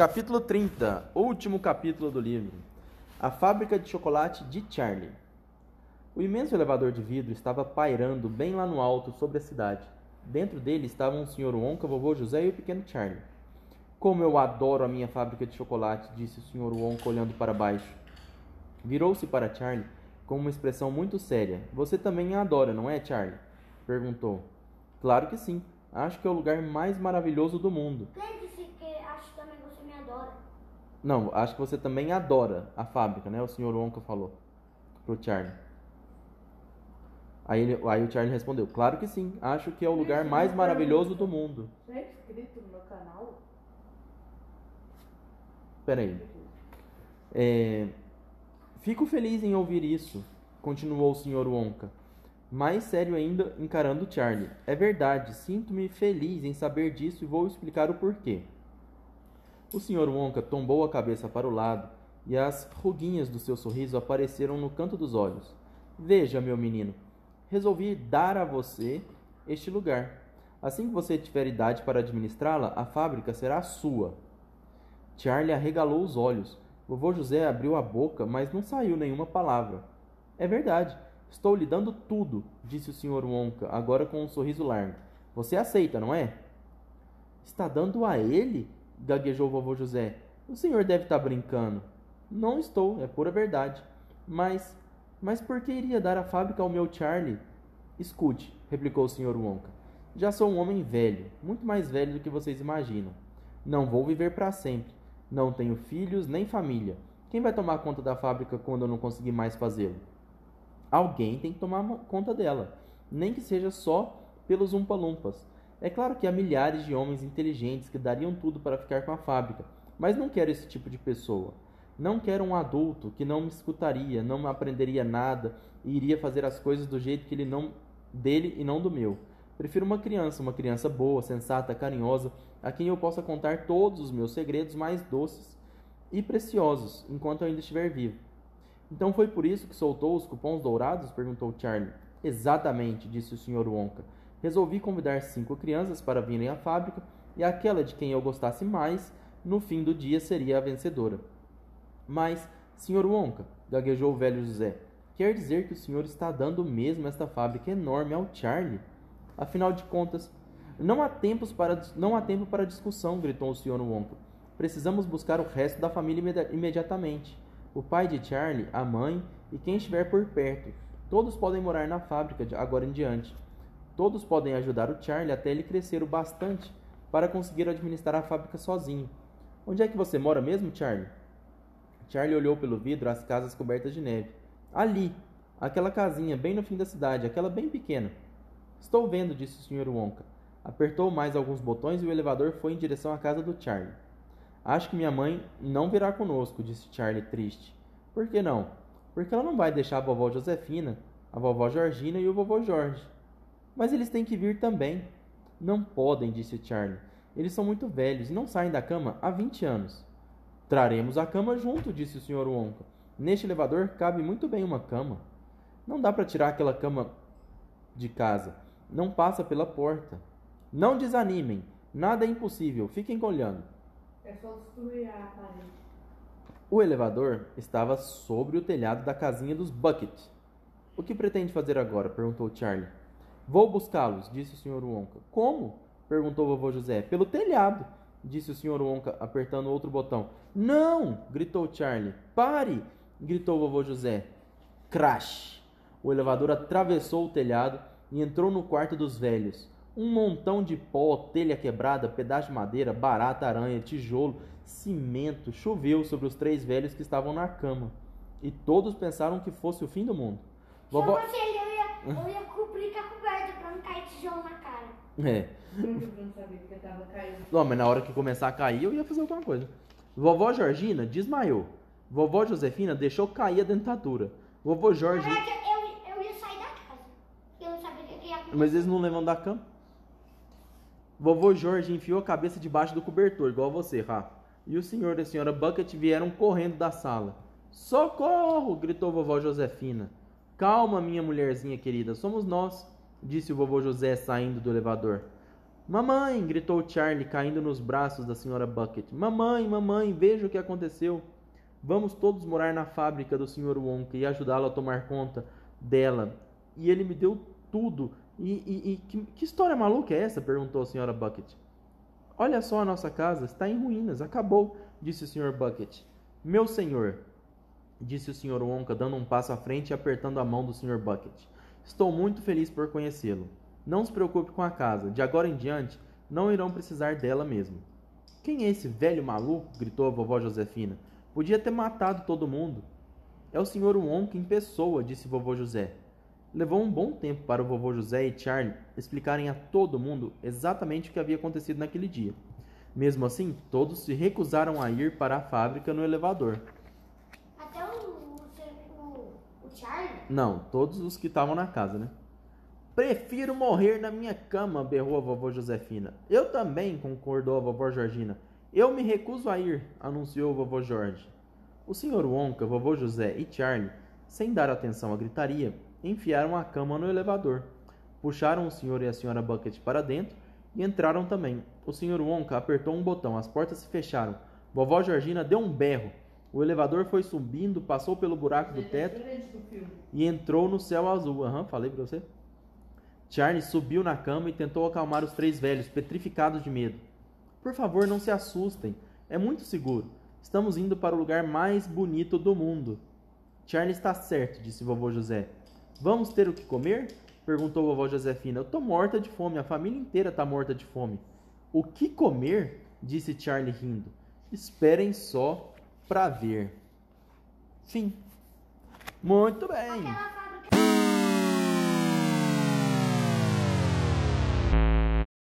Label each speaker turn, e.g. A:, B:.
A: Capítulo 30, último capítulo do livro. A fábrica de chocolate de Charlie. O imenso elevador de vidro estava pairando bem lá no alto sobre a cidade. Dentro dele estavam o Sr. Wonka, vovô José e o pequeno Charlie. Como eu adoro a minha fábrica de chocolate, disse o Sr. Wonka olhando para baixo. Virou-se para Charlie com uma expressão muito séria. Você também a adora, não é, Charlie? perguntou. Claro que sim. Acho que é o lugar mais maravilhoso do mundo
B: disse que acho também que você me adora?
A: Não, acho que você também adora a fábrica, né? O Sr. Wonka falou pro Charlie. Aí, ele- aí o Charlie respondeu: Claro que sim. Acho que é o lugar mais maravilhoso do mundo.
C: Já é inscrito no meu canal?
A: Peraí. É, Fico feliz em ouvir isso, continuou o Sr. Wonka. Mais sério ainda, encarando Charlie. É verdade, sinto-me feliz em saber disso e vou explicar o porquê. O Sr. Wonka tombou a cabeça para o lado e as ruguinhas do seu sorriso apareceram no canto dos olhos. Veja, meu menino, resolvi dar a você este lugar. Assim que você tiver idade para administrá-la, a fábrica será sua. Charlie arregalou os olhos. Vovô José abriu a boca, mas não saiu nenhuma palavra. É verdade. Estou lhe dando tudo, disse o Sr. Wonka, agora com um sorriso largo. Você aceita, não é? Está dando a ele? Gaguejou vovô José. O senhor deve estar brincando. Não estou, é pura verdade. Mas, mas por que iria dar a fábrica ao meu Charlie? Escute, replicou o Sr. Wonka. Já sou um homem velho, muito mais velho do que vocês imaginam. Não vou viver para sempre. Não tenho filhos nem família. Quem vai tomar conta da fábrica quando eu não conseguir mais fazê-lo? Alguém tem que tomar conta dela, nem que seja só pelos umpa-lumpas. É claro que há milhares de homens inteligentes que dariam tudo para ficar com a fábrica, mas não quero esse tipo de pessoa. Não quero um adulto que não me escutaria, não me aprenderia nada e iria fazer as coisas do jeito que ele não dele e não do meu. Prefiro uma criança, uma criança boa, sensata, carinhosa, a quem eu possa contar todos os meus segredos mais doces e preciosos enquanto eu ainda estiver vivo. Então foi por isso que soltou os cupons dourados? perguntou Charlie. Exatamente, disse o Sr. Wonka. Resolvi convidar cinco crianças para virem à fábrica e aquela de quem eu gostasse mais, no fim do dia, seria a vencedora. Mas, Sr. Wonka, gaguejou o velho José, quer dizer que o senhor está dando mesmo esta fábrica enorme ao Charlie? Afinal de contas, não há, tempos para, não há tempo para discussão, gritou o Sr. Wonka. Precisamos buscar o resto da família imedi- imediatamente. O pai de Charlie, a mãe e quem estiver por perto. Todos podem morar na fábrica de agora em diante. Todos podem ajudar o Charlie até ele crescer o bastante para conseguir administrar a fábrica sozinho. Onde é que você mora mesmo, Charlie? Charlie olhou pelo vidro as casas cobertas de neve. Ali, aquela casinha bem no fim da cidade, aquela bem pequena. Estou vendo, disse o Sr. Wonka. Apertou mais alguns botões e o elevador foi em direção à casa do Charlie. Acho que minha mãe não virá conosco, disse Charlie triste. Por que não? Porque ela não vai deixar a vovó Josefina, a vovó Georgina e o vovô Jorge. Mas eles têm que vir também. Não podem, disse Charlie. Eles são muito velhos e não saem da cama há 20 anos. Traremos a cama junto, disse o Sr. Wonka. Neste elevador cabe muito bem uma cama. Não dá para tirar aquela cama de casa. Não passa pela porta. Não desanimem. Nada é impossível. Fiquem olhando.
C: É só destruir a parede.
A: O elevador estava sobre o telhado da casinha dos Bucket. O que pretende fazer agora? perguntou Charlie. Vou buscá-los, disse o Sr. Wonka. Como? perguntou o vovô José. Pelo telhado, disse o Sr. Wonka, apertando outro botão. Não! gritou Charlie. Pare! gritou o vovô José. Crash! O elevador atravessou o telhado e entrou no quarto dos velhos. Um montão de pó, telha quebrada, pedaço de madeira, barata, aranha, tijolo, cimento choveu sobre os três velhos que estavam na cama. E todos pensaram que fosse o fim do mundo.
B: Eu
A: Vovó.
B: ele, eu ia, eu ia cobrir com a não cair tijolo na cara.
A: É.
C: Não
A: mas na hora que começar a cair, eu ia fazer alguma coisa. Vovó Georgina desmaiou. Vovó Josefina deixou cair a dentadura. Vovô
B: Na
A: Jorge.
B: verdade, eu, eu ia sair da casa. Eu não sabia o que ia acontecer.
A: Mas eles não levam da cama. Vovô Jorge enfiou a cabeça debaixo do cobertor, igual você, Rafa. E o senhor e a senhora Bucket vieram correndo da sala. Socorro! gritou vovó Josefina. Calma, minha mulherzinha querida, somos nós, disse o vovô José saindo do elevador. Mamãe! gritou Charlie, caindo nos braços da senhora Bucket. Mamãe, mamãe, veja o que aconteceu. Vamos todos morar na fábrica do Sr. Wonka e ajudá-lo a tomar conta dela. E ele me deu tudo. E, e, e que, que história maluca é essa? perguntou a senhora Bucket. Olha só a nossa casa, está em ruínas, acabou, disse o Sr. Bucket. Meu senhor, disse o Sr. Wonka, dando um passo à frente e apertando a mão do Sr. Bucket. Estou muito feliz por conhecê-lo. Não se preocupe com a casa. De agora em diante, não irão precisar dela mesmo. Quem é esse velho maluco? gritou a vovó Josefina. Podia ter matado todo mundo. É o Sr. Wonka em pessoa, disse vovô José. Levou um bom tempo para o vovô José e Charlie explicarem a todo mundo exatamente o que havia acontecido naquele dia. Mesmo assim, todos se recusaram a ir para a fábrica no elevador.
B: Charlie.
A: Não, todos os que estavam na casa, né? Prefiro morrer na minha cama, berrou a vovó Josefina. Eu também, concordou a vovó Georgina. Eu me recuso a ir, anunciou o vovô Jorge. O senhor Wonka, vovô José e Charlie, sem dar atenção à gritaria, enfiaram a cama no elevador. Puxaram o senhor e a senhora Bucket para dentro e entraram também. O senhor Wonka apertou um botão, as portas se fecharam. Vovó Georgina deu um berro. O elevador foi subindo, passou pelo buraco do teto
C: do filme.
A: e entrou no céu azul. Aham, falei pra você. Charlie subiu na cama e tentou acalmar os três velhos, petrificados de medo. Por favor, não se assustem. É muito seguro. Estamos indo para o lugar mais bonito do mundo. Charlie está certo, disse vovô José. Vamos ter o que comer? perguntou vovó Josefina. Eu tô morta de fome, a família inteira tá morta de fome. O que comer? disse Charlie rindo. Esperem só pra ver. Fim. Muito bem.